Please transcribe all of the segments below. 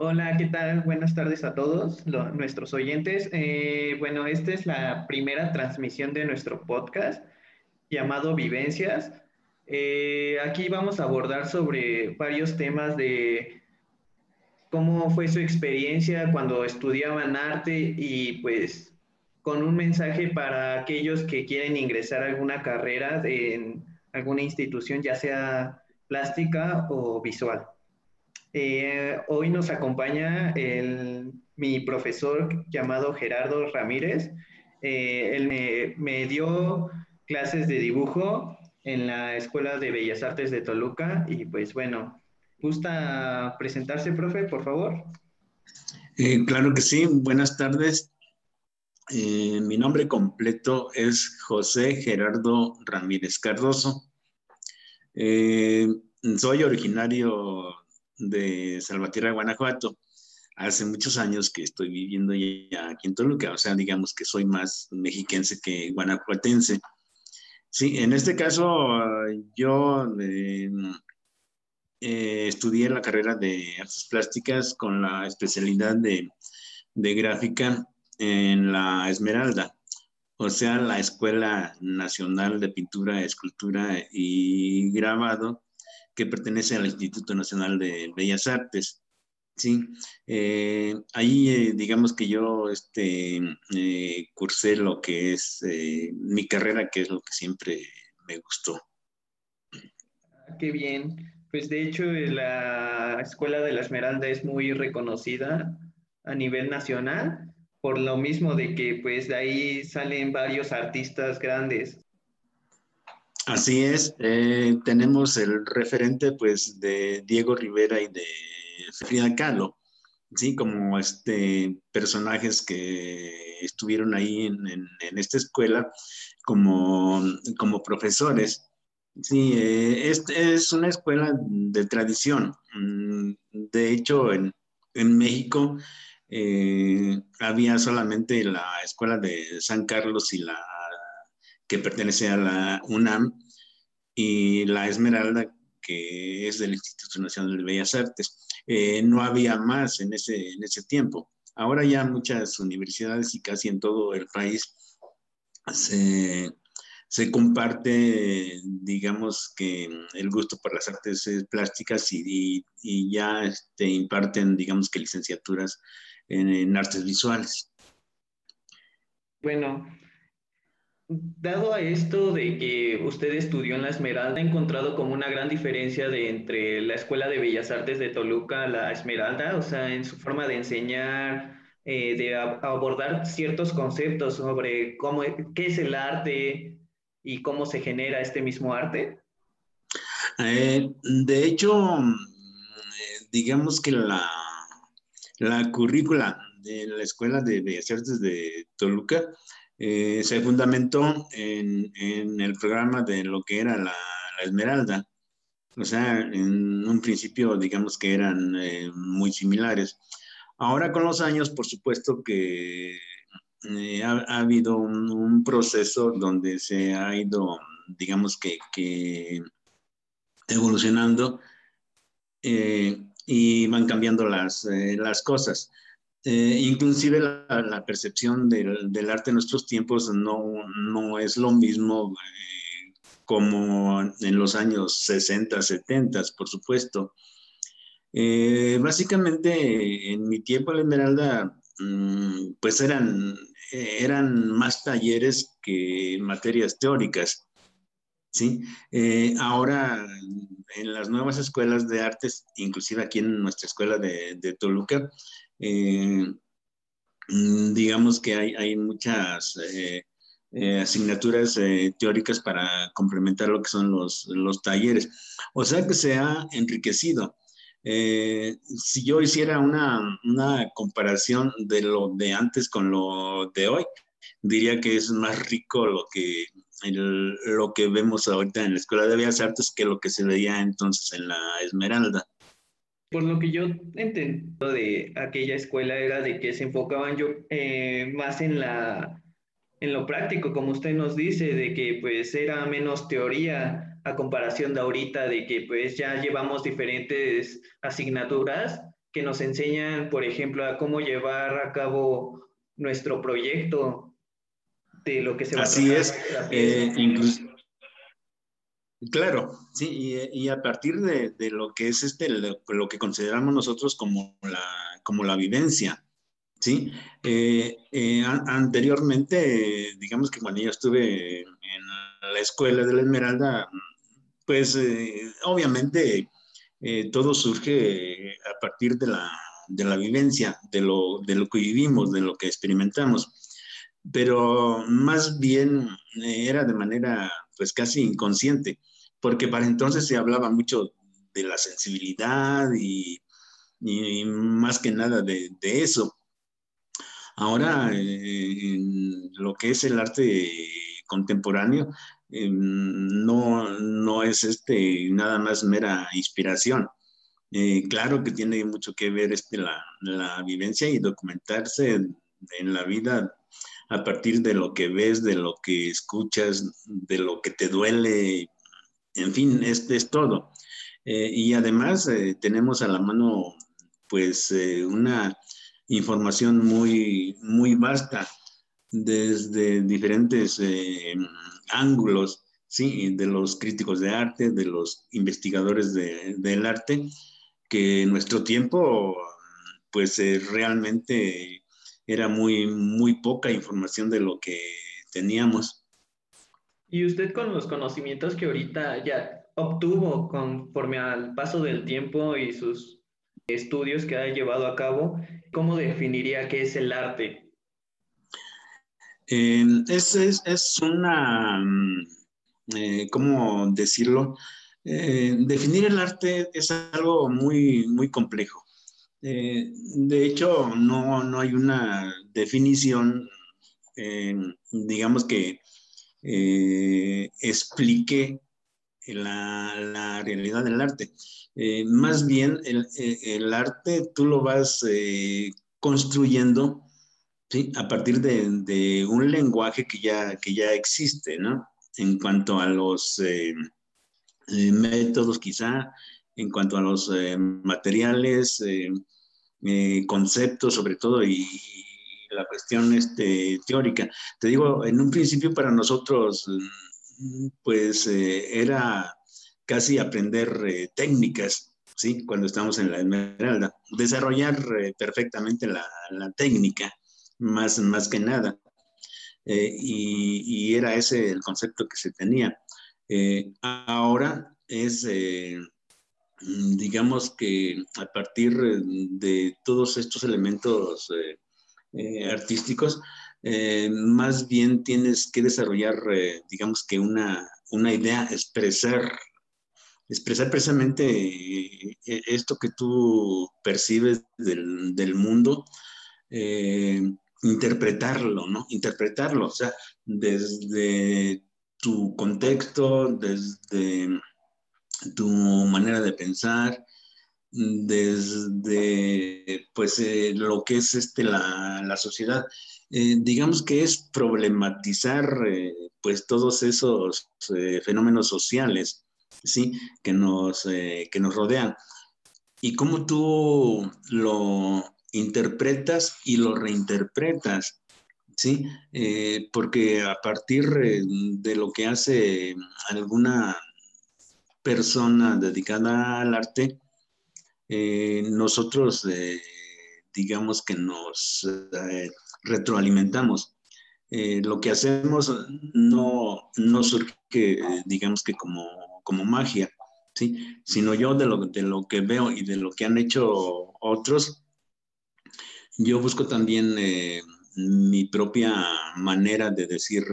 Hola, ¿qué tal? Buenas tardes a todos nuestros oyentes. Eh, bueno, esta es la primera transmisión de nuestro podcast llamado Vivencias. Eh, aquí vamos a abordar sobre varios temas de cómo fue su experiencia cuando estudiaban arte y pues con un mensaje para aquellos que quieren ingresar a alguna carrera en alguna institución, ya sea plástica o visual. Eh, hoy nos acompaña mi profesor llamado Gerardo Ramírez. Eh, él me, dio clases de dibujo en la Escuela de Bellas Artes de Toluca y pues bueno, ¿gusta presentarse, profe, por favor? Eh, claro que sí, buenas tardes. mi nombre completo es José Gerardo Ramírez Cardoso. soy originario de Salvatierra, Guanajuato. Hace muchos años que estoy viviendo ya aquí en Toluca, o sea, digamos que soy más mexiquense que guanajuatense. Sí, en este caso yo eh, eh, estudié la carrera de artes plásticas con la especialidad de, de gráfica en la Esmeralda, o sea, la Escuela Nacional de Pintura, Escultura y Grabado que pertenece al Instituto Nacional de Bellas Artes. Sí, eh, ahí eh, digamos que yo este, eh, cursé lo que es mi carrera, que es lo que siempre me gustó. Ah, qué bien. Pues de hecho la Escuela de la Esmeralda es muy reconocida a nivel nacional, por lo mismo de que pues de ahí salen varios artistas grandes. Así es, eh, tenemos el referente pues de Diego Rivera y de Frida Kahlo, ¿sí? como este, personajes que estuvieron ahí en, esta escuela como, como profesores. Sí, eh, es, una escuela de tradición. Mm, de hecho, en, México eh, había solamente la escuela de San Carlos y la que pertenece a la UNAM, y la Esmeralda, que es del Instituto Nacional de Bellas Artes. Eh, no había más en ese, en ese tiempo. Ahora ya muchas universidades y casi en todo el país se, se comparte, digamos que el gusto por las artes plásticas y, ya este, imparten, digamos que licenciaturas en, en artes visuales. Bueno, Dado a esto de que usted estudió en la Esmeralda, ¿ha encontrado como una gran diferencia de entre la Escuela de Bellas Artes de Toluca, la Esmeralda, o sea, en su forma de enseñar, eh, de abordar ciertos conceptos sobre cómo, qué es el arte y cómo se genera este mismo arte? Eh, de hecho, digamos que la, la currícula de la Escuela de Bellas Artes de Toluca eh, se fundamentó en, el programa de lo que era la, Esmeralda. O sea, en un principio, digamos que eran eh, muy similares. Ahora con los años, por supuesto que eh, ha, habido un, proceso donde se ha ido, digamos que, evolucionando y van cambiando las, las cosas. Eh, inclusive la, percepción del, arte en nuestros tiempos no, no es lo mismo eh, como en los años 60, 70, por supuesto. Eh, básicamente, en mi tiempo la Esmeralda, mm, pues eran, eran más talleres que materias teóricas. ¿sí? ahora, en las nuevas escuelas de artes, inclusive aquí en nuestra escuela de, de Toluca, eh, mm, digamos que hay, hay muchas eh, eh, asignaturas teóricas para complementar lo que son los, los, talleres. O sea que se ha enriquecido. si yo hiciera una, una, comparación de lo de antes con lo de hoy, diría que es más rico lo que, lo que vemos ahorita en la Escuela de Bellas Artes que lo que se veía entonces en la Esmeralda. Por lo que yo entiendo de aquella escuela era de que se enfocaban yo eh, más en la en lo práctico, como usted nos dice, de que pues era menos teoría a comparación de ahorita, de que pues ya llevamos diferentes asignaturas que nos enseñan, por ejemplo, a cómo llevar a cabo nuestro proyecto de lo que se va Así a es. Eh, claro, sí, y, a partir de, lo que es este, lo, que consideramos nosotros como la, como la vivencia, ¿sí? Eh, eh, anteriormente, digamos que cuando yo estuve en la escuela de la Esmeralda, pues obviamente todo surge a partir de la, de la vivencia, de lo, de lo que vivimos, de lo que experimentamos. Pero más bien eh, era de manera pues casi inconsciente, porque para entonces se hablaba mucho de la sensibilidad y, más que nada de, eso. Ahora, eh, lo que es el arte contemporáneo eh, no, no, es este, nada más mera inspiración. claro que tiene mucho que ver este, la, la vivencia y documentarse en la vida a partir de lo que ves, de lo que escuchas, de lo que te duele, en fin, este es todo. Eh, y además eh, tenemos a la mano pues eh, una información muy, muy vasta desde diferentes ángulos, ¿sí? de los críticos de arte, de los investigadores del arte, que en nuestro tiempo pues realmente era muy, muy poca información de lo que teníamos. Y usted con los conocimientos que ahorita ya obtuvo conforme al paso del tiempo y sus estudios que ha llevado a cabo, ¿cómo definiría qué es el arte? Eh, es, es, una, mm, eh, ¿cómo decirlo? Eh, definir el arte es algo muy, muy complejo. Eh, de hecho, no, hay una definición, digamos que eh, explique la, realidad del arte. más bien, el, arte tú lo vas construyendo a partir de, un lenguaje que ya, que ya existe, ¿no? En cuanto a los métodos, quizá, en cuanto a los eh, materiales, eh, eh, conceptos sobre todo y, la cuestión este, teórica. Te digo, en un principio para nosotros, mm, pues era casi aprender técnicas, ¿sí? Cuando estamos en la Esmeralda, desarrollar perfectamente la, técnica, más, más que nada. Y, era ese el concepto que se tenía. ahora es Mm, digamos que a partir de todos estos elementos eh, eh, artísticos, eh, más bien tienes que desarrollar, digamos que una, una, idea, expresar, expresar precisamente esto que tú percibes del, del mundo, interpretarlo, ¿no? Interpretarlo, o sea, desde tu contexto, desde tu manera de pensar, desde pues eh, lo que es este, la, sociedad. Eh, digamos que es problematizar eh, pues todos esos fenómenos sociales ¿sí? que, nos, que nos rodean y cómo tú lo interpretas y lo reinterpretas. ¿sí? porque a partir de lo que hace alguna persona dedicada al arte, eh, nosotros eh, digamos que nos eh, retroalimentamos. lo que hacemos no, no surge, digamos que como, como magia, ¿sí? sino yo de lo, de lo que veo y de lo que han hecho otros, yo busco también mi propia manera de decir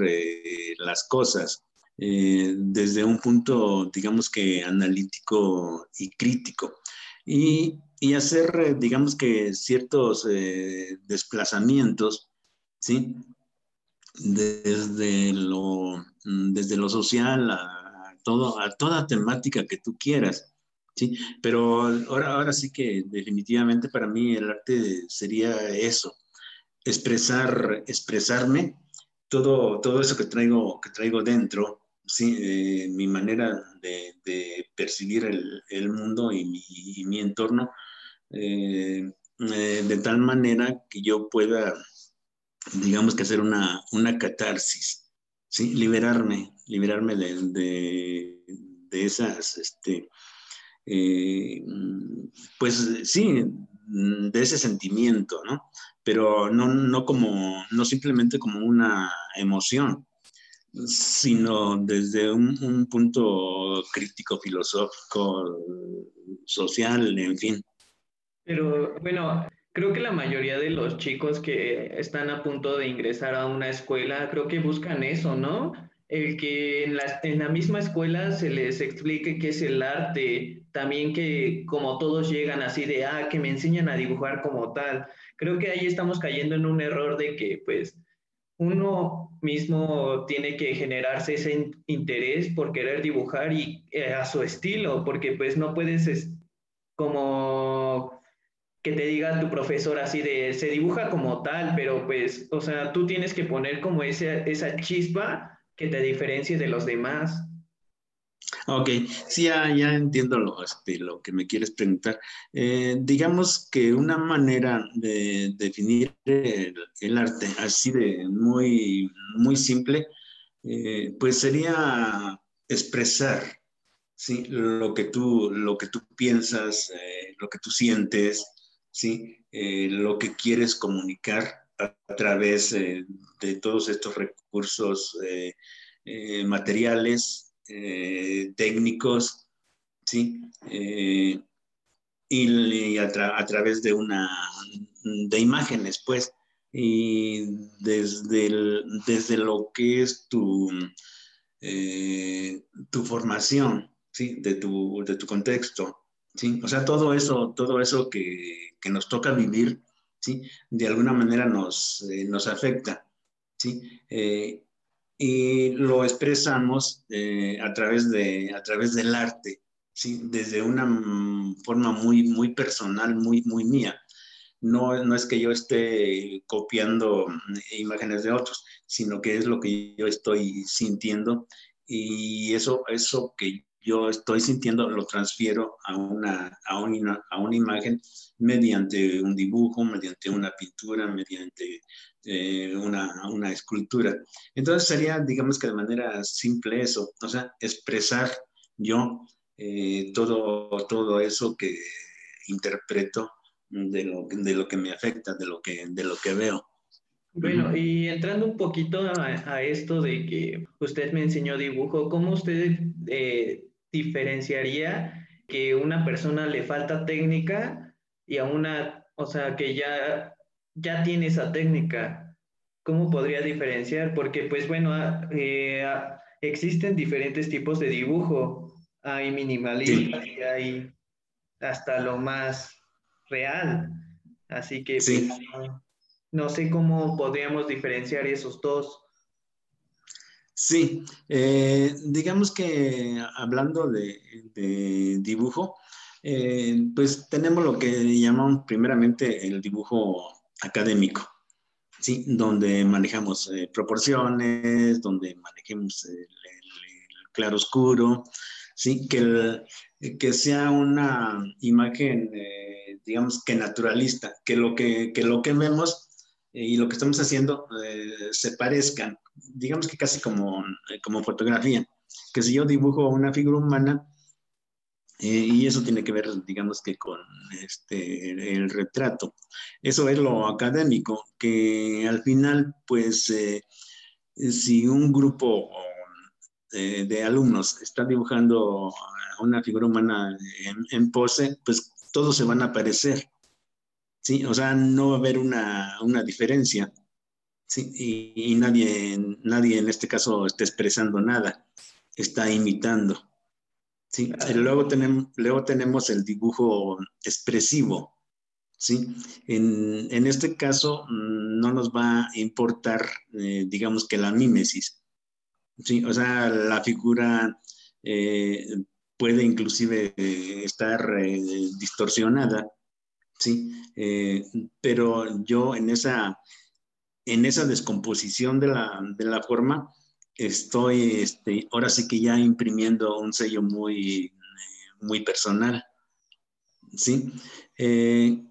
las cosas. Desde un punto, digamos que analítico y crítico. Y, hacer, eh, digamos que ciertos eh, desplazamientos, ¿sí? Desde lo, desde lo social a, todo, a toda temática que tú quieras. Sí, pero ahora, ahora sí que definitivamente para mí el arte sería eso, expresar, expresarme todo, todo eso que traigo, que traigo dentro, sí, eh, mi manera de, percibir el, mundo y mi, entorno, eh, eh, de tal manera que yo pueda, digamos que hacer una, una catarsis, ¿sí? liberarme, liberarme de, de, esas, este, pues sí, de ese sentimiento, ¿no? Pero no, no, como, no simplemente como una emoción, sino desde un, punto crítico, filosófico, social, en fin. Pero bueno, creo que la mayoría de los chicos que están a punto de ingresar a una escuela, creo que buscan eso, ¿no? El que en la, en la misma escuela se les explique qué es el arte, también que como todos llegan así de, ah, que me enseñan a dibujar como tal. Creo que ahí estamos cayendo en un error de que pues uno mismo tiene que generarse ese interés por querer dibujar y eh, a su estilo, porque pues no puedes como que te diga tu profesor así de se dibuja como tal, pero pues, o sea, tú tienes que poner como ese, esa chispa que te diferencie de los demás. Ok, sí, ya, entiendo lo, este, lo que me quieres preguntar. Eh, digamos que una manera de definir el, arte así de muy, muy simple, eh, pues sería expresar ¿sí? lo, que tú, lo que tú piensas, eh, lo que tú sientes, ¿sí? lo que quieres comunicar a, través de todos estos recursos materiales eh, técnicos, ¿sí? Eh, y, a, través de una, de imágenes, pues, y desde, desde lo que es tu, eh, tu formación, ¿sí? De tu, de tu contexto, ¿sí? O sea, todo eso, todo eso que, que nos toca vivir, ¿sí? De alguna manera nos, nos afecta, ¿sí? Y lo expresamos eh, a, través de, a través del arte, ¿sí? desde una mm, forma muy, muy personal, muy, muy mía. No, no es que yo esté copiando mm, imágenes de otros, sino que es lo que yo estoy sintiendo y eso, eso que yo estoy sintiendo lo transfiero a una, a una, a una imagen mediante un dibujo, mediante una pintura, mediante eh, una, una, escultura. Entonces sería, digamos que de manera simple eso, o sea, expresar yo eh, todo, todo eso que interpreto de lo, de lo que me afecta, de lo que, de lo que veo. Bueno, y entrando un poquito a, esto de que usted me enseñó dibujo, ¿cómo usted eh, diferenciaría que una persona le falta técnica y a una, o sea, que ya ya tiene esa técnica. ¿Cómo podría diferenciar? Porque, pues bueno, ah, eh, ah, existen diferentes tipos de dibujo. Hay minimalistas y hay hasta lo más real. Así que pues, no, sé cómo podríamos diferenciar esos dos. Sí, eh, digamos que hablando de, dibujo, eh, pues tenemos lo que llamamos primeramente el dibujo académico, ¿sí? donde manejamos eh, proporciones, donde manejemos el, claro oscuro, ¿sí? que, que sea una imagen, digamos que naturalista, que lo que, que, lo que vemos y lo que estamos haciendo se parezcan, digamos que casi como, como fotografía, que si yo dibujo una figura humana, eh, y eso tiene que ver, digamos que con este, el, retrato. Eso es lo académico, que al final, pues, eh, si un grupo eh, de, alumnos está dibujando una figura humana en, pose, pues todos se van a parecer. ¿sí? O sea, no va a haber una, una diferencia. ¿Sí? Y, y, nadie, nadie en este caso está expresando nada, está imitando. ¿sí? Luego, tenemos, luego tenemos el dibujo expresivo, ¿sí? En, en este caso mm, no nos va a importar, eh, digamos que la mímesis, ¿sí? O sea, la figura eh, puede inclusive eh, estar distorsionada, ¿sí? pero yo en esa, en esa descomposición de la, de la forma, estoy este, ahora sí que ya imprimiendo un sello muy, muy personal. ¿sí? Eh,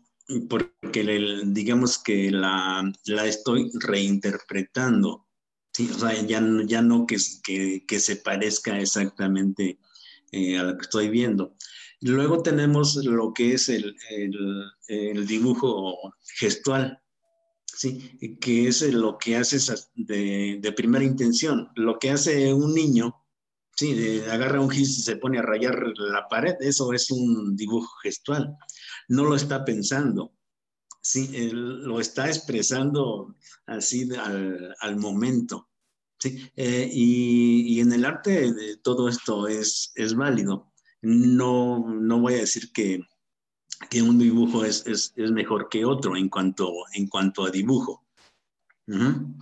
porque digamos que la, la, estoy reinterpretando, ¿sí? O sea, ya, ya no que, que, que se parezca exactamente eh, a lo que estoy viendo. Luego tenemos lo que es el, el, el dibujo gestual, ¿sí? que es lo que haces de, primera intención. Lo que hace un niño, ¿sí? agarra un gis y se pone a rayar la pared, eso es un dibujo gestual. No lo está pensando, ¿sí? lo está expresando así al, momento. ¿sí? Eh, y, y, en el arte todo esto es, es válido. No, no voy a decir que, que un dibujo es, es, es, mejor que otro en cuanto, en cuanto a dibujo. Uh -huh.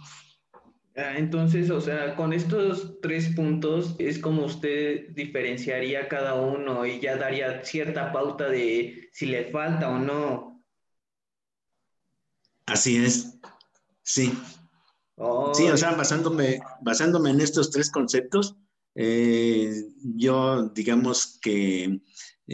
Entonces, o sea, con estos tres puntos es como usted diferenciaría cada uno y ya daría cierta pauta de si le falta o no. Así es, sí. Oh. Sí, o sea, basándome, basándome en estos tres conceptos, eh, yo digamos que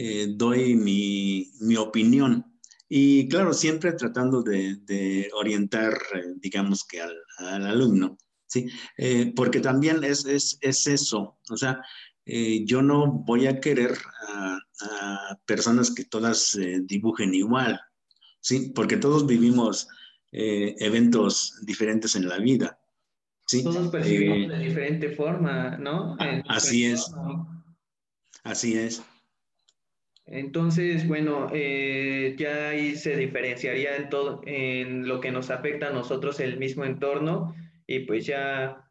eh, doy mi, mi, opinión. Y claro, siempre tratando de, de orientar, eh, digamos que al, al, alumno, ¿sí? Eh, porque también es, es, es, eso, o sea, yo no voy a querer a, a personas que todas dibujen igual, ¿sí? Porque todos vivimos eventos diferentes en la vida. ¿sí? Todos percibimos de diferente forma, ¿no? En así es. Así es. Entonces, bueno, eh, ya ahí se diferenciaría en todo, en lo que nos afecta a nosotros el mismo entorno y pues ya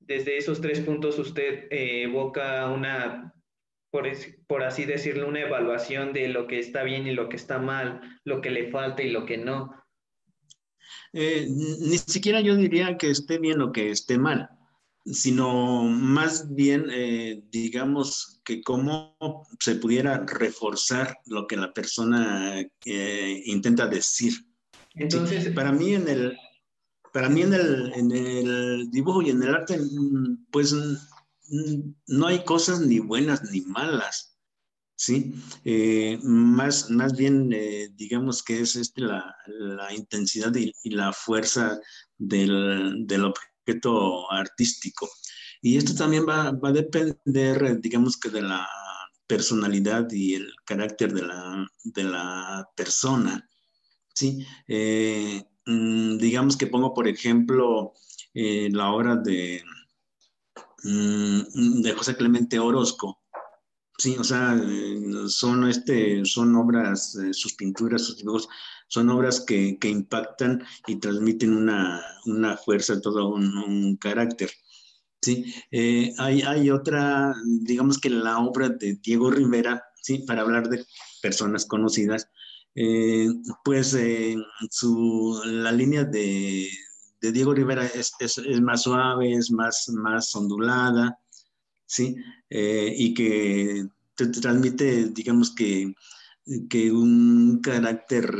desde esos tres puntos usted eh, evoca una, por, por, así decirlo, una evaluación de lo que está bien y lo que está mal, lo que le falta y lo que no. Eh, ni siquiera yo diría que esté bien o que esté mal sino más bien, eh, digamos, que cómo se pudiera reforzar lo que la persona eh, intenta decir. Entonces, sí, para mí en el, para mí en el, en el dibujo y en el arte, pues no hay cosas ni buenas ni malas. ¿sí? Eh, más, más bien, eh, digamos que es este la, la intensidad y, y, la fuerza del, del objeto artístico. Y esto también va, va, a depender, digamos que de la personalidad y el carácter de la, de la persona. ¿sí? Eh, mm, digamos que pongo, por ejemplo, eh, la obra de, mm, de José Clemente Orozco. Sí, o sea, son, este, son obras, eh, sus pinturas, sus dibujos, son obras que, que impactan y transmiten una, una fuerza, todo un carácter. ¿Sí? Eh, hay, hay, otra, digamos que la obra de Diego Rivera, ¿sí? para hablar de personas conocidas, eh, pues eh, su, la línea de, de Diego Rivera es, es, más suave, es más, más ondulada, ¿sí? Y que te, te transmite, digamos que que un carácter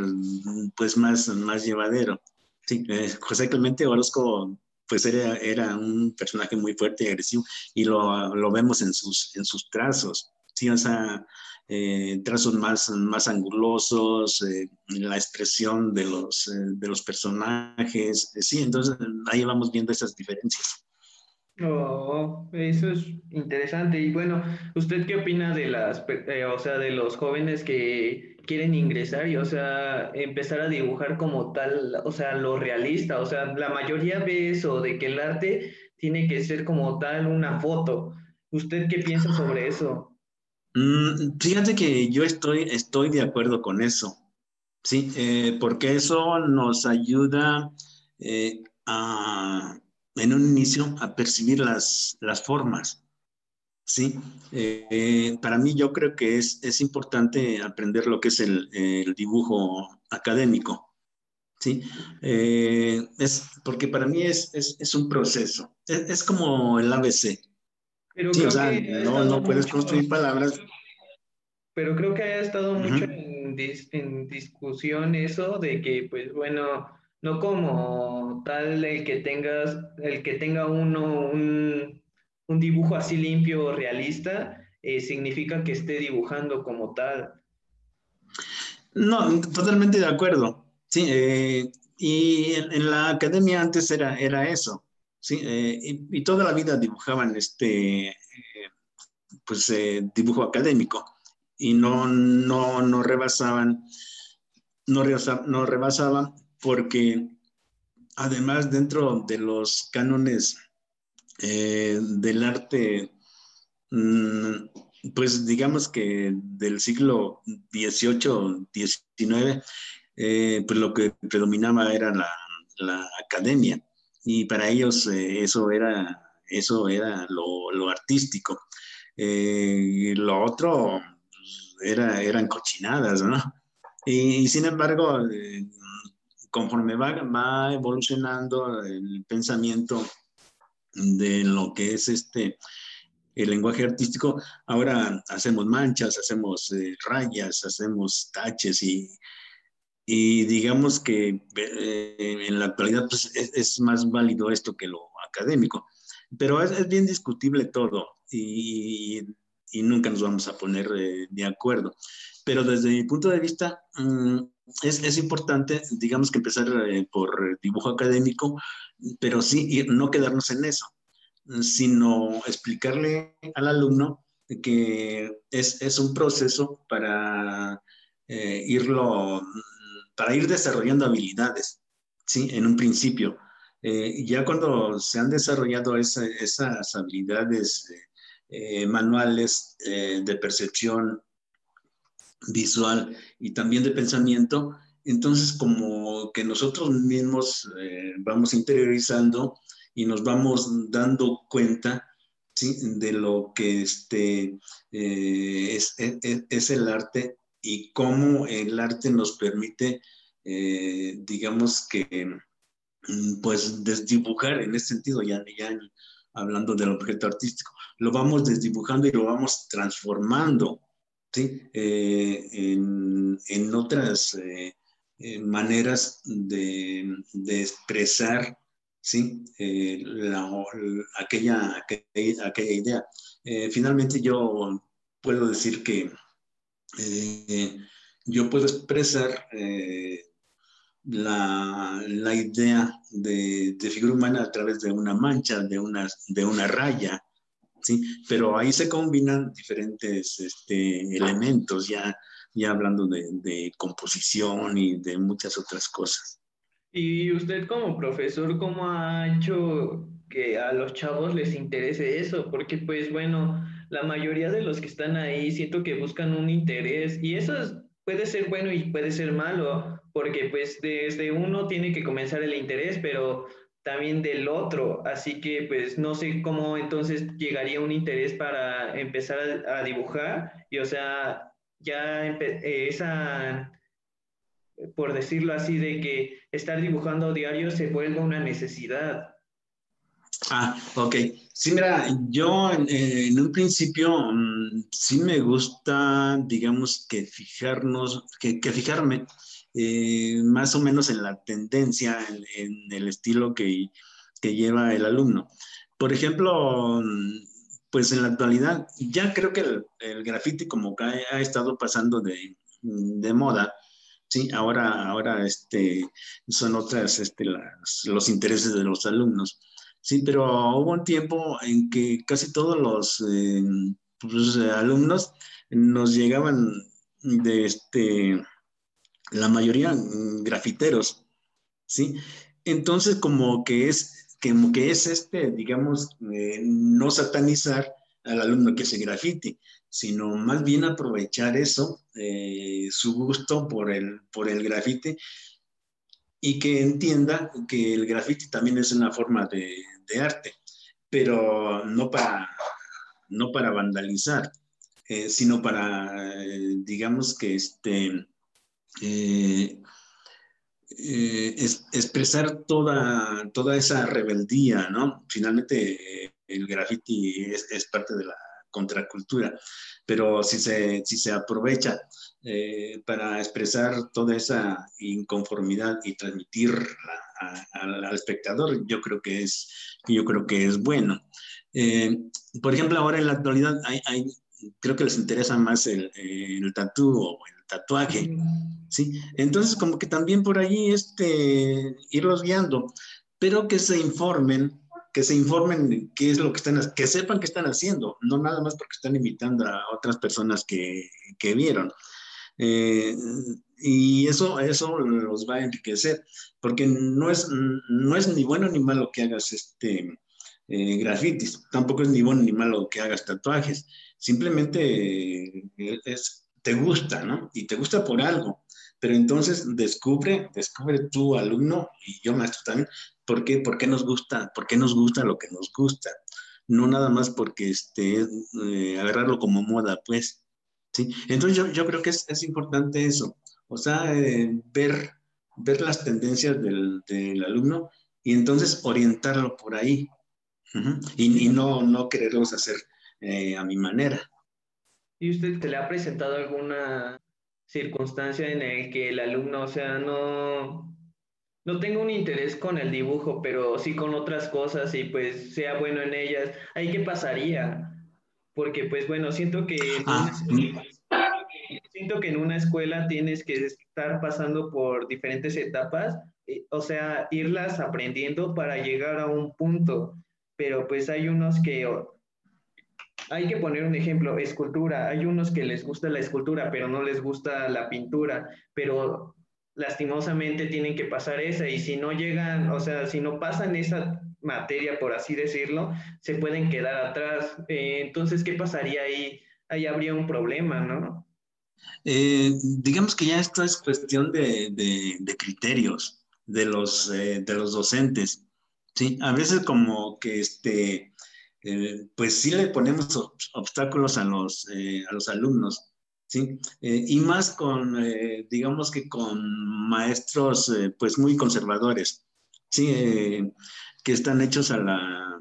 pues más, más llevadero. Sí, José Clemente Orozco pues era, era, un personaje muy fuerte y agresivo y lo, lo vemos en sus, en sus trazos, sí, o sea, eh, trazos más, más angulosos, eh, la expresión de los, eh, de los personajes, sí, entonces ahí vamos viendo esas diferencias. Oh, eso es interesante. Y bueno, ¿usted qué opina de las, o sea, de los jóvenes que quieren ingresar y, o sea, empezar a dibujar como tal, o sea, lo realista? O sea, la mayoría ve eso, de que el arte tiene que ser como tal una foto. ¿Usted qué piensa sobre eso? Mm, fíjate que yo estoy, estoy de acuerdo con eso, sí, eh, porque eso nos ayuda eh, a en un inicio a percibir las, las formas. Sí, eh, para mí yo creo que es, es importante aprender lo que es el, el dibujo académico. Sí, eh, es porque para mí es, es, es un proceso. Es, es, como el ABC. Pero sí, o sea, no, no puedes mucho, construir palabras. Pero creo que ha estado mucho uh -huh. en, dis, en discusión eso de que, pues bueno, no como tal el que tengas, el que tenga uno un, un dibujo así limpio, realista, eh, significa que esté dibujando como tal. No, totalmente de acuerdo. Sí, eh, y en, la academia antes era, era eso. Sí, eh, y, toda la vida dibujaban este, pues, dibujo académico y no, no, no rebasaban, no, no rebasaban porque además dentro de los cánones eh, del arte, mm, pues digamos que del siglo XVIII, XIX, eh, pues lo que predominaba era la, academia y para ellos eh, eso era, eso era lo, artístico. lo otro pues, era, eran cochinadas, ¿no? Y, sin embargo, conforme va, va evolucionando el pensamiento de lo que es este el lenguaje artístico, ahora hacemos manchas, hacemos eh, rayas, hacemos taches y, y digamos que eh, en la actualidad pues, es, más válido esto que lo académico. Pero es, bien discutible todo y, y, nunca nos vamos a poner eh, de acuerdo. Pero desde mi punto de vista, mm, es, es, importante, digamos que empezar por dibujo académico, pero sí no quedarnos en eso sino explicarle al alumno que es, es un proceso para eh, irlo, para ir desarrollando habilidades, ¿sí? En un principio. Eh, ya cuando se han desarrollado esas habilidades eh, manuales de percepción visual y también de pensamiento, entonces como que nosotros mismos vamos interiorizando y nos vamos dando cuenta de lo que este, eh, es, el arte y cómo el arte nos permite, eh, digamos que, mm, pues desdibujar en ese sentido, ya, ya hablando del objeto artístico, lo vamos desdibujando y lo vamos transformando ¿sí? Eh, en, otras maneras de, de expresar ¿sí? Eh, aquella, aquella, idea. Eh, finalmente yo puedo decir que eh, yo puedo expresar la, la, idea de, de, figura humana a través de una mancha, de una, de una raya, ¿sí? Pero ahí se combinan diferentes este, elementos, ya, ya hablando de, de composición y de muchas otras cosas. Y usted como profesor, ¿cómo ha hecho que a los chavos les interese eso? Porque pues bueno, la mayoría de los que están ahí siento que buscan un interés y eso puede ser bueno y puede ser malo, porque pues desde uno tiene que comenzar el interés, pero también del otro, así que pues no sé cómo entonces llegaría un interés para empezar a, dibujar y o sea, ya esa por decirlo así, de que estar dibujando diario se vuelva una necesidad. Ah, ok. Sí, mira, yo en, un principio mm, sí me gusta, digamos, que fijarnos, que, fijarme eh, más o menos en la tendencia, en, el estilo que, lleva el alumno. Por ejemplo, pues en la actualidad, ya creo que el, el como que ha, estado pasando de, moda, Sí, ahora, ahora este, son otras este, los intereses de los alumnos. Sí, pero hubo un tiempo en que casi todos los eh, pues, alumnos nos llegaban de este, la mayoría mm, grafiteros, ¿sí? Entonces, como que es, como que es este, digamos, eh, no satanizar al alumno que se grafite, sino más bien aprovechar eso, eh, su gusto por el, por el grafite y que entienda que el grafite también es una forma de, arte, pero no para, no para vandalizar, eh, sino para, digamos que este, expresar toda, toda esa rebeldía, ¿no? Finalmente el graffiti es parte de la contracultura, pero si se, si se aprovecha eh, para expresar toda esa inconformidad y transmitir al espectador, yo creo que es, yo creo que es bueno. Eh, por ejemplo, ahora en la actualidad hay creo que les interesa más el, el tatú o el tatuaje, ¿sí? Entonces, como que también por ahí este, irlos guiando, pero que se informen, que se informen qué es lo que están, que sepan qué están haciendo, no nada más porque están imitando a otras personas que, que vieron. Eh, y eso, eso los va a enriquecer, porque no es, no es ni bueno ni malo que hagas este, eh, grafitis, tampoco es ni bueno ni malo que hagas tatuajes, simplemente eh, es, te gusta, ¿no? Y te gusta por algo, pero entonces descubre, descubre tu alumno y yo maestro también, ¿por qué, por qué nos gusta, por qué nos gusta lo que nos gusta, no nada más porque este, eh, agarrarlo como moda, pues, ¿sí? Entonces yo, yo creo que es, es importante eso, o sea, eh, ver, ver las tendencias del, del, alumno y entonces orientarlo por ahí, y, y, no, no quererlos hacer eh, a mi manera. ¿Y usted te le ha presentado alguna circunstancia en la que el alumno, o sea, no, no tenga un interés con el dibujo, pero sí con otras cosas y pues sea bueno en ellas? ¿Ahí qué pasaría? Porque pues bueno, siento que... Ah, siento que en una escuela tienes que estar pasando por diferentes etapas, eh, o sea, irlas aprendiendo para llegar a un punto, pero pues hay unos que hay que poner un ejemplo, escultura. Hay unos que les gusta la escultura, pero no les gusta la pintura, pero lastimosamente tienen que pasar esa y si no llegan, o sea, si no pasan esa materia, por así decirlo, se pueden quedar atrás. Eh, entonces, ¿qué pasaría ahí? Ahí habría un problema, ¿no? Eh, digamos que ya esto es cuestión de, de, criterios de los, eh, de los docentes. Sí, a veces como que este, eh, pues sí le ponemos obstáculos a los, eh, a los alumnos, ¿sí? Eh, y más con, digamos que con maestros pues muy conservadores, ¿sí? que están hechos a la,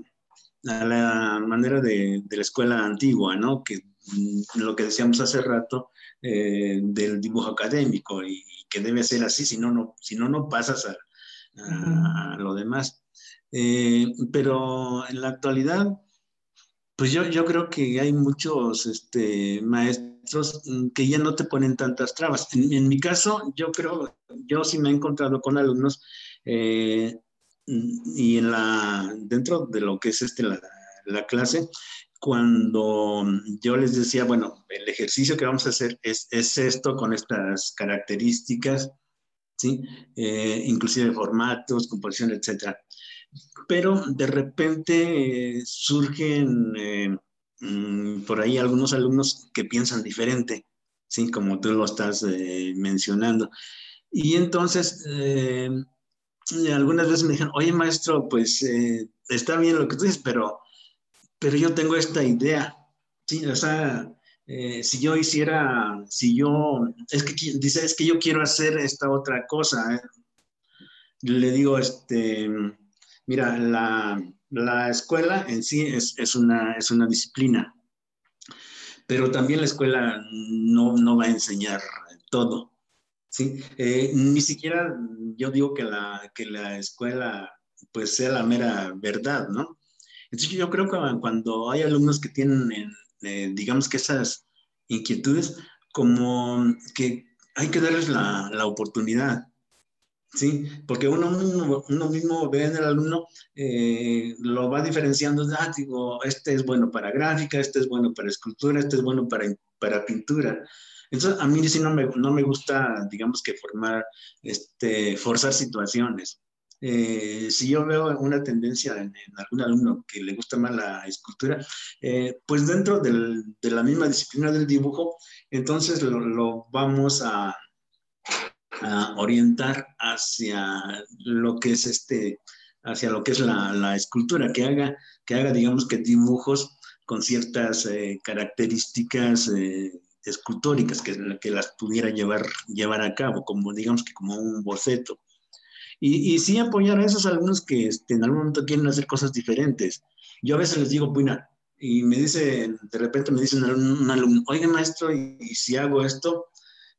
a la manera de, de, la escuela antigua, ¿no? Que mm, lo que decíamos hace rato del dibujo académico y, que debe ser así, si no, no, si no, no pasas a, a, a lo demás. pero en la actualidad, pues yo, yo creo que hay muchos este, maestros mm, que ya no te ponen tantas trabas. En, mi caso, yo creo, yo sí me he encontrado con alumnos eh, y en la, dentro de lo que es este, la, la, clase, cuando yo les decía, bueno, el ejercicio que vamos a hacer es, es esto con estas características, ¿sí? Eh, inclusive formatos, composición, etcétera pero de repente eh, surgen eh, mm, por ahí algunos alumnos que piensan diferente, ¿sí? como tú lo estás eh, mencionando. Y entonces, algunas veces me dijeron, oye maestro, pues está bien lo que tú dices, pero, pero yo tengo esta idea, ¿sí? O sea, si yo hiciera, si yo, es que dice, es que yo quiero hacer esta otra cosa. Le digo, este, Mira, la, escuela en sí es, una, es una disciplina, pero también la escuela no, va a enseñar todo. ¿sí? Eh, ni siquiera yo digo que la, que la escuela pues sea la mera verdad, ¿no? Entonces yo creo que cuando hay alumnos que tienen, eh, digamos que esas inquietudes, como que hay que darles la, la oportunidad, ¿sí? Porque uno, mismo ve en el alumno, eh, lo va diferenciando, ah, digo, este es bueno para gráfica, este es bueno para escultura, este es bueno para, para pintura. Entonces, a mí sí no me, no me gusta, digamos que formar, este, forzar situaciones. Eh, si yo veo una tendencia en, algún alumno que le gusta más la escultura, eh, pues dentro del, de la misma disciplina del dibujo, entonces lo vamos a, orientar hacia lo que es este, hacia lo que es la, la escultura, que haga, que haga, digamos, que dibujos con ciertas eh, características eh, escultóricas que, que, las pudiera llevar, llevar a cabo, como digamos que como un boceto. Y, y sí apoyar a esos alumnos que este, en algún momento quieren hacer cosas diferentes. Yo a veces les digo, buena, y me dice, de repente me dice un, alumno, oiga maestro, y, si hago esto,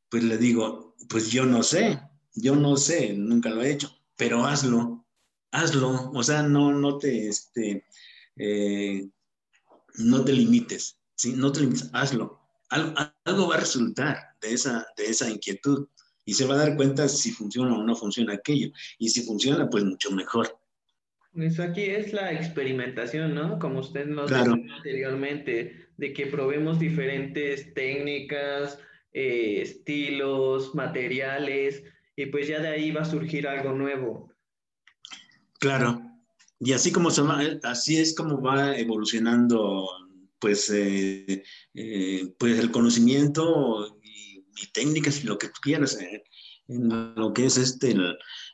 pues le digo, pues yo no sé, yo no sé, nunca lo he hecho, pero hazlo, hazlo, o sea, no, no te, este, eh, no te limites, ¿sí? No te limites, hazlo. Algo, va a resultar de esa, de esa inquietud y se va a dar cuenta si funciona o no funciona aquello. Y si funciona, pues mucho mejor. Eso aquí es la experimentación, ¿no? Como usted nos dijo anteriormente, de que probemos diferentes técnicas, eh, estilos, materiales, y pues ya de ahí va a surgir algo nuevo. Claro, y así como se va, así es como va evolucionando pues, eh, eh, pues el conocimiento y, técnicas y lo que tú quieras en lo que es este,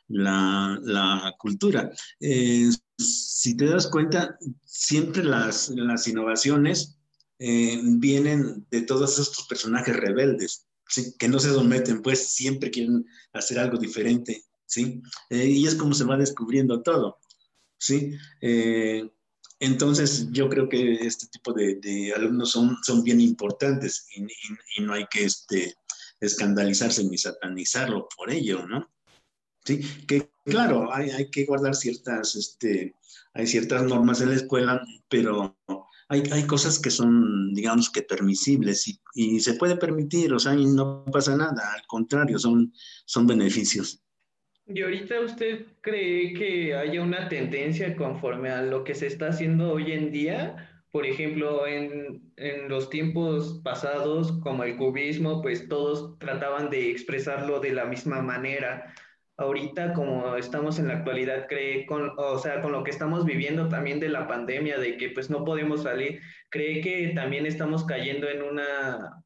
la, la, cultura. si te das cuenta, siempre las, las innovaciones vienen de todos estos personajes rebeldes que no se someten, pues siempre quieren hacer algo diferente, ¿sí? Eh, y es como se va descubriendo todo, ¿sí? Eh, entonces, yo creo que este tipo de, alumnos son, son bien importantes y, no hay que este, escandalizarse ni satanizarlo por ello, ¿no? Sí, que claro, hay, hay que guardar ciertas, este, hay ciertas normas en la escuela, pero hay, hay cosas que son, digamos que permisibles y, se puede permitir, o sea, no pasa nada, al contrario, son, son beneficios. ¿Y ahorita usted cree que haya una tendencia conforme a lo que se está haciendo hoy en día? Por ejemplo, en, en los tiempos pasados, como el cubismo, pues todos trataban de expresarlo de la misma manera ahorita como estamos en la actualidad, cree con, o sea, con lo que estamos viviendo también de la pandemia, de que pues no podemos salir, cree que también estamos cayendo en una,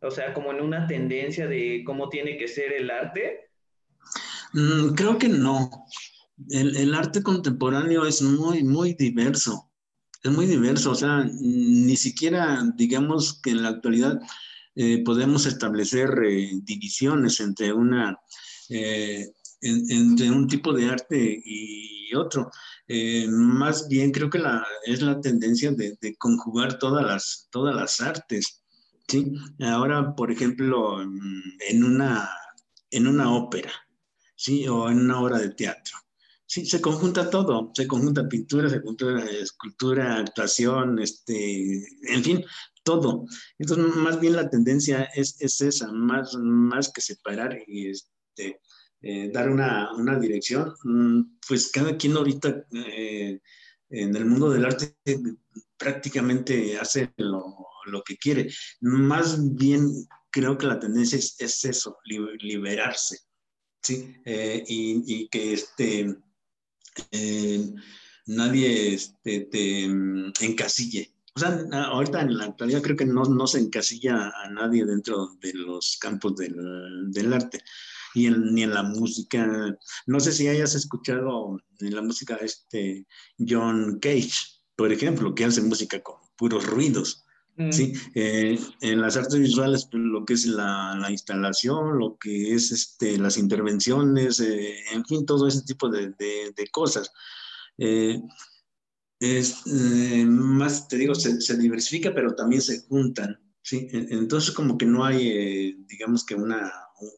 o sea, como en una tendencia de cómo tiene que ser el arte? Mm, creo que no. El, el, arte contemporáneo es muy, muy diverso. Es muy diverso, o sea, ni siquiera digamos que en la actualidad eh, podemos establecer eh, divisiones entre una eh, entre un tipo de arte y otro. Eh, más bien creo que la, es la tendencia de, conjugar todas las, todas las artes. ¿sí? Ahora, por ejemplo, en una, en una ópera ¿sí? o en una obra de teatro. Sí, se conjunta todo, se conjunta pintura, se conjunta escultura, actuación, este, en fin, todo. Entonces, más bien la tendencia es, es esa, más, más que separar y este, eh, dar una, una, dirección, mm, pues cada quien ahorita eh, en el mundo del arte prácticamente hace lo, lo, que quiere. Más bien creo que la tendencia es, es eso, liberarse, ¿sí? Eh, y, y, que este, nadie este, te mm, encasille. O sea, ahorita en la actualidad creo que no, no se encasilla a nadie dentro de los campos del, del arte ni en la música. No sé si hayas escuchado en la música este John Cage, por ejemplo, que hace música con puros ruidos. Mm. Sí, eh, en las artes visuales, pues, lo que es la, la, instalación, lo que es este, las intervenciones, eh, en fin, todo ese tipo de, de, cosas. Eh, es, más, te digo, se, se, diversifica, pero también se juntan, ¿sí? Entonces, como que no hay, digamos que una,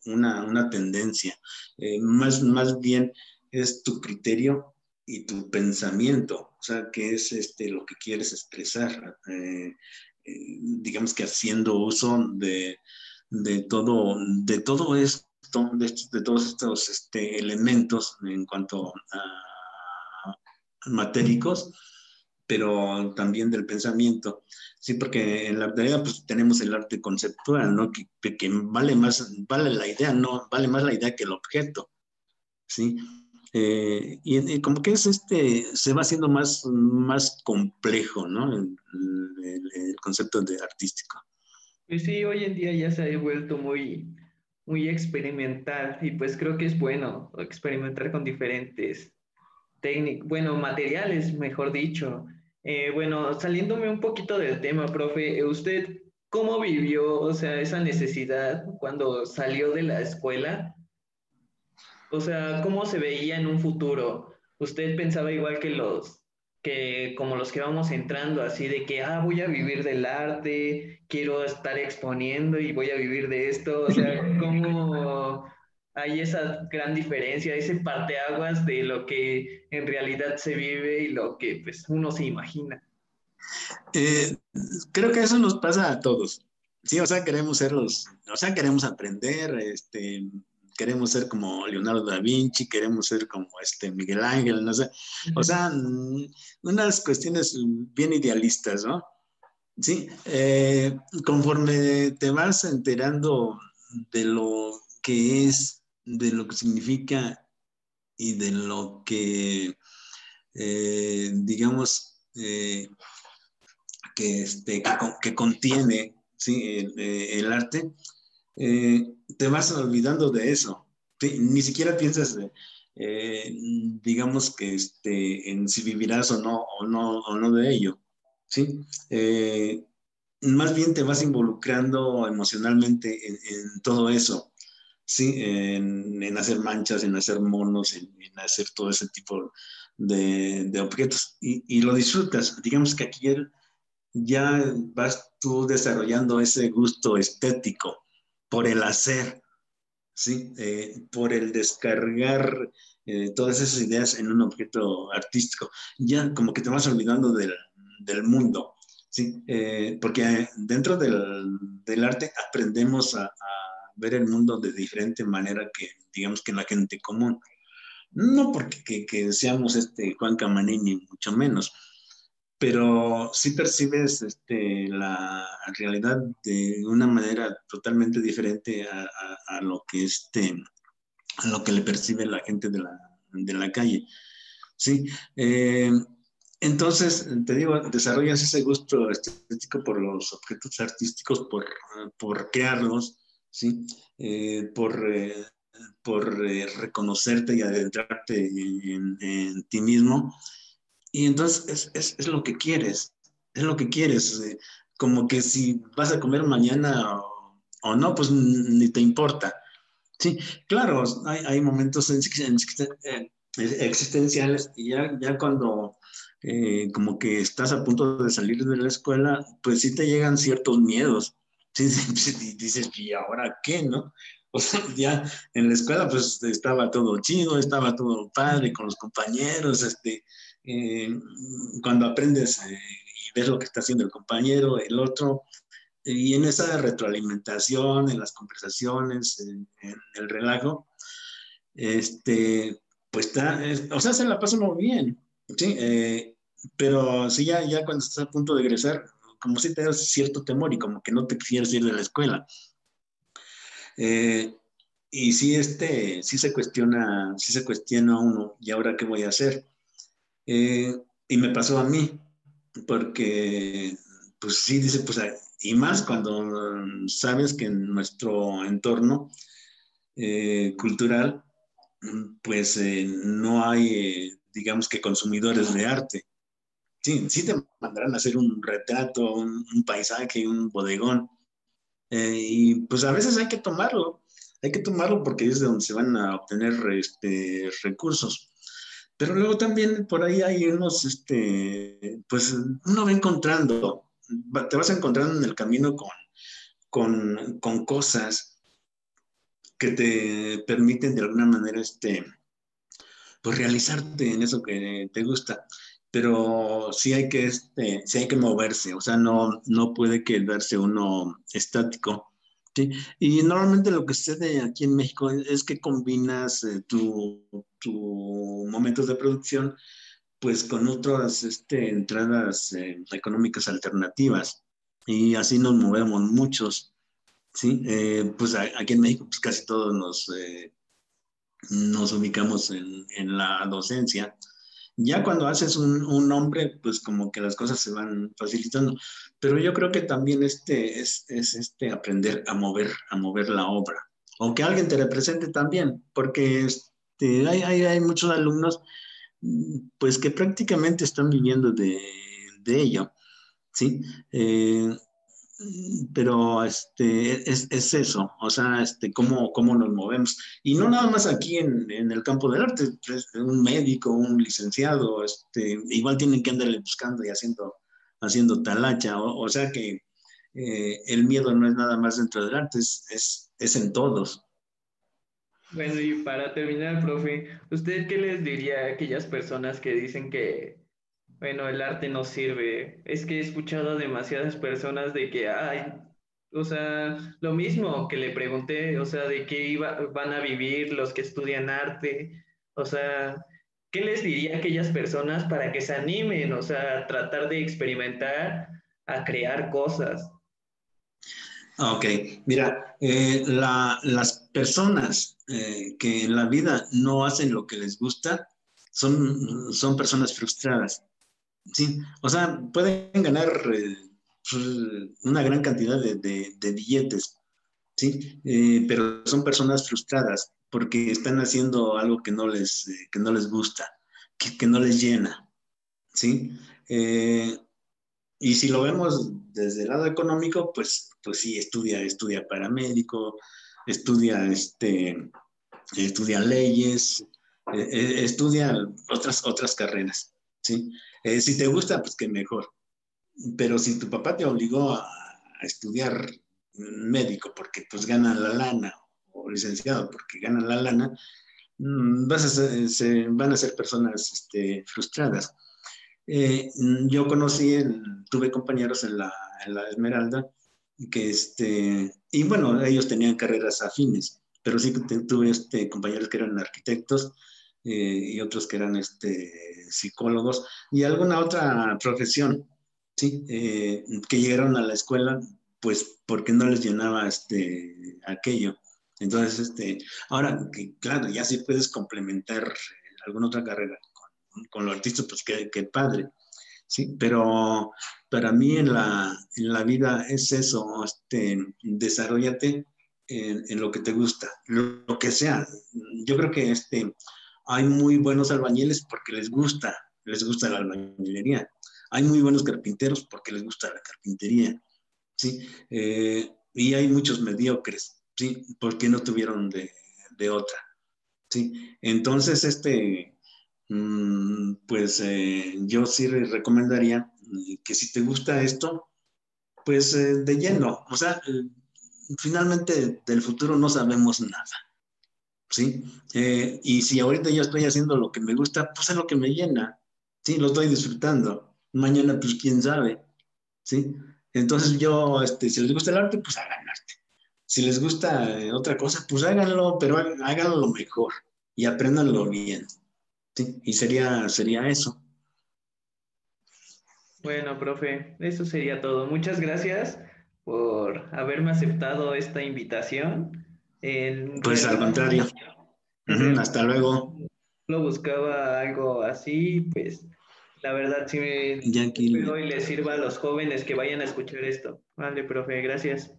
una, una tendencia, eh, más, más bien es tu criterio y tu pensamiento, o sea, que es este, lo que quieres expresar, eh, eh, digamos que haciendo uso de, de, todo, de todo esto, de, de todos estos este, elementos en cuanto a matéricos, pero también del pensamiento. Sí, porque en la actualidad pues, tenemos el arte conceptual, ¿no? Que, que, vale más, vale la idea, no, vale más la idea que el objeto, ¿sí? Eh, y, como que es este, se va haciendo más, más complejo, ¿no? El, concepto de artístico. Pues sí, hoy en día ya se ha vuelto muy, muy experimental y pues creo que es bueno experimentar con diferentes técnicas, bueno, materiales, mejor dicho, eh, bueno, saliéndome un poquito del tema, profe, ¿usted cómo vivió, o sea, esa necesidad cuando salió de la escuela? O sea, ¿cómo se veía en un futuro? ¿Usted pensaba igual que los que como los que vamos entrando así de que ah voy a vivir del arte, quiero estar exponiendo y voy a vivir de esto, o sea, ¿cómo hay esa gran diferencia, ese parteaguas de lo que en realidad se vive y lo que pues uno se imagina. Eh, creo que eso nos pasa a todos. Sí, o sea, queremos ser los, o sea, queremos aprender, este, queremos ser como Leonardo da Vinci, queremos ser como este Miguel Ángel, no sé. O sea, mm, unas cuestiones bien idealistas, ¿no? Sí, eh, conforme te vas enterando de lo que es, de lo que significa y de lo que, eh, digamos, eh, que, este, que, contiene ¿sí? el, arte, te vas olvidando de eso. Ni siquiera piensas, digamos, que este, en si vivirás o no, o no, o no de ello. ¿sí? Eh, más bien te vas involucrando emocionalmente en, todo eso, ¿sí? En, hacer manchas, en hacer monos, en, hacer todo ese tipo de, objetos y, lo disfrutas. Digamos que aquí ya vas tú desarrollando ese gusto estético por el hacer, ¿sí? Eh, por el descargar eh, todas esas ideas en un objeto artístico. Ya como que te vas olvidando del, del mundo, ¿sí? Eh, porque dentro del, del, arte aprendemos a, ver el mundo de diferente manera que, digamos, que la gente común. No porque que, que seamos este Juan Camaní, ni mucho menos, pero sí percibes este, la realidad de una manera totalmente diferente a, a, lo que este, a lo que le percibe la gente de la, de la calle. Sí, eh, entonces, te digo, desarrollas ese gusto estético por los objetos artísticos, por, por crearlos, ¿sí? Eh, por, eh, por eh, reconocerte y adentrarte en, ti mismo. Y entonces es, es, lo que quieres, es lo que quieres. como que si vas a comer mañana o, no, pues ni te importa. Sí, claro, hay, hay momentos existenciales y ya, ya cuando eh, como que estás a punto de salir de la escuela, pues sí te llegan ciertos miedos. Sí, dices, ¿y ahora qué, no? O sea, ya en la escuela pues estaba todo chido, estaba todo padre con los compañeros, este, eh, cuando aprendes eh, y ves lo que está haciendo el compañero, el otro, y en esa retroalimentación, en las conversaciones, en, el relajo, este, pues está, o sea, se la pasa muy bien, ¿sí? pero sí, ya, ya cuando estás a punto de egresar, como si te das cierto temor y como que no te quisieras ir de la escuela. Eh, y sí, este, sí se cuestiona, sí se cuestiona uno, ¿y ahora qué voy a hacer? Eh, y me pasó a mí, porque, pues sí, dice, pues, y más cuando sabes que en nuestro entorno eh, cultural, pues no hay, digamos que consumidores de arte sí, sí te mandarán a hacer un retrato, un, paisaje, un bodegón. Eh, y pues a veces hay que tomarlo, hay que tomarlo porque es de donde se van a obtener este, recursos. Pero luego también por ahí hay unos, este, pues uno va encontrando, te vas encontrando en el camino con, con, con cosas que te permiten de alguna manera, este, pues realizarte en eso que te gusta pero sí hay que, este, sí hay que moverse, o sea, no, no puede quedarse uno estático. ¿sí? Y normalmente lo que sucede aquí en México es que combinas eh, tu, tu, momentos de producción pues con otras este, entradas eh, económicas alternativas y así nos movemos muchos. ¿sí? Eh, pues aquí en México pues casi todos nos, nos ubicamos en, en la docencia ya cuando haces un, nombre, pues como que las cosas se van facilitando. Pero yo creo que también este es, este aprender a mover, a mover la obra. O que alguien te represente también, porque este, hay, hay, muchos alumnos pues que prácticamente están viviendo de, de ello, ¿sí? Eh, pero este, es, es, eso, o sea, este, cómo, cómo nos movemos. Y no nada más aquí en, en, el campo del arte, pues, un médico, un licenciado, este, igual tienen que andarle buscando y haciendo, haciendo talacha, o, sea que eh, el miedo no es nada más dentro del arte, es, es en todos. Bueno, y para terminar, profe, ¿usted qué les diría a aquellas personas que dicen que Bueno, el arte no sirve. Es que he escuchado a demasiadas personas de que, ay, o sea, lo mismo que le pregunté, o sea, de qué iba, van a vivir los que estudian arte, o sea, ¿qué les diría a aquellas personas para que se animen, o sea, tratar de experimentar, a crear cosas? Ok, mira, eh, las personas eh, que en la vida no hacen lo que les gusta son, son personas frustradas. Sí, o sea, pueden ganar eh, una gran cantidad de, billetes, ¿sí? pero son personas frustradas porque están haciendo algo que no les, que no les gusta, que, que, no les llena, ¿sí? y si lo vemos desde el lado económico, pues pues sí, estudia, estudia paramédico, estudia, este, estudia leyes, eh, eh, estudia otras, otras carreras, ¿sí? Eh, si te gusta, pues que mejor. Pero si tu papá te obligó a, estudiar médico porque pues gana la lana, o licenciado porque gana la lana, mm, vas a se, van a ser personas este, frustradas. yo conocí, tuve compañeros en la, en la Esmeralda que este, y bueno, ellos tenían carreras afines, pero sí tuve este, compañeros que eran arquitectos eh, y otros que eran este, psicólogos y alguna otra profesión, ¿sí? Eh, que llegaron a la escuela pues porque no les llenaba este, aquello. Entonces, este, ahora, que, claro, ya sí puedes complementar alguna otra carrera con, con lo artista, pues qué, qué padre. ¿sí? Pero para mí en la, en la vida es eso, este, desarrollate en, en, lo que te gusta, lo, que sea. Yo creo que este, hay muy buenos albañiles porque les gusta, les gusta la albañilería. Hay muy buenos carpinteros porque les gusta la carpintería, ¿sí? Eh, y hay muchos mediocres, ¿sí? Porque no tuvieron de, de otra, ¿sí? Entonces, este, Mm, pues eh, yo sí recomendaría eh, que si te gusta esto, pues de lleno, o sea, finalmente del futuro no sabemos nada, ¿sí? y si ahorita yo estoy haciendo lo que me gusta, pues es lo que me llena, ¿sí? Lo estoy disfrutando. Mañana, pues quién sabe, ¿sí? Entonces yo, este, si les gusta el arte, pues hagan arte. Si les gusta otra cosa, pues háganlo, pero háganlo lo mejor y apréndanlo bien. Sí, y sería, sería eso. Bueno, profe, eso sería todo. Muchas gracias por haberme aceptado esta invitación. Pues al contrario. hasta luego. Lo buscaba algo así, pues la verdad sí me espero y les sirva a los jóvenes que vayan a escuchar esto. Vale, profe, gracias.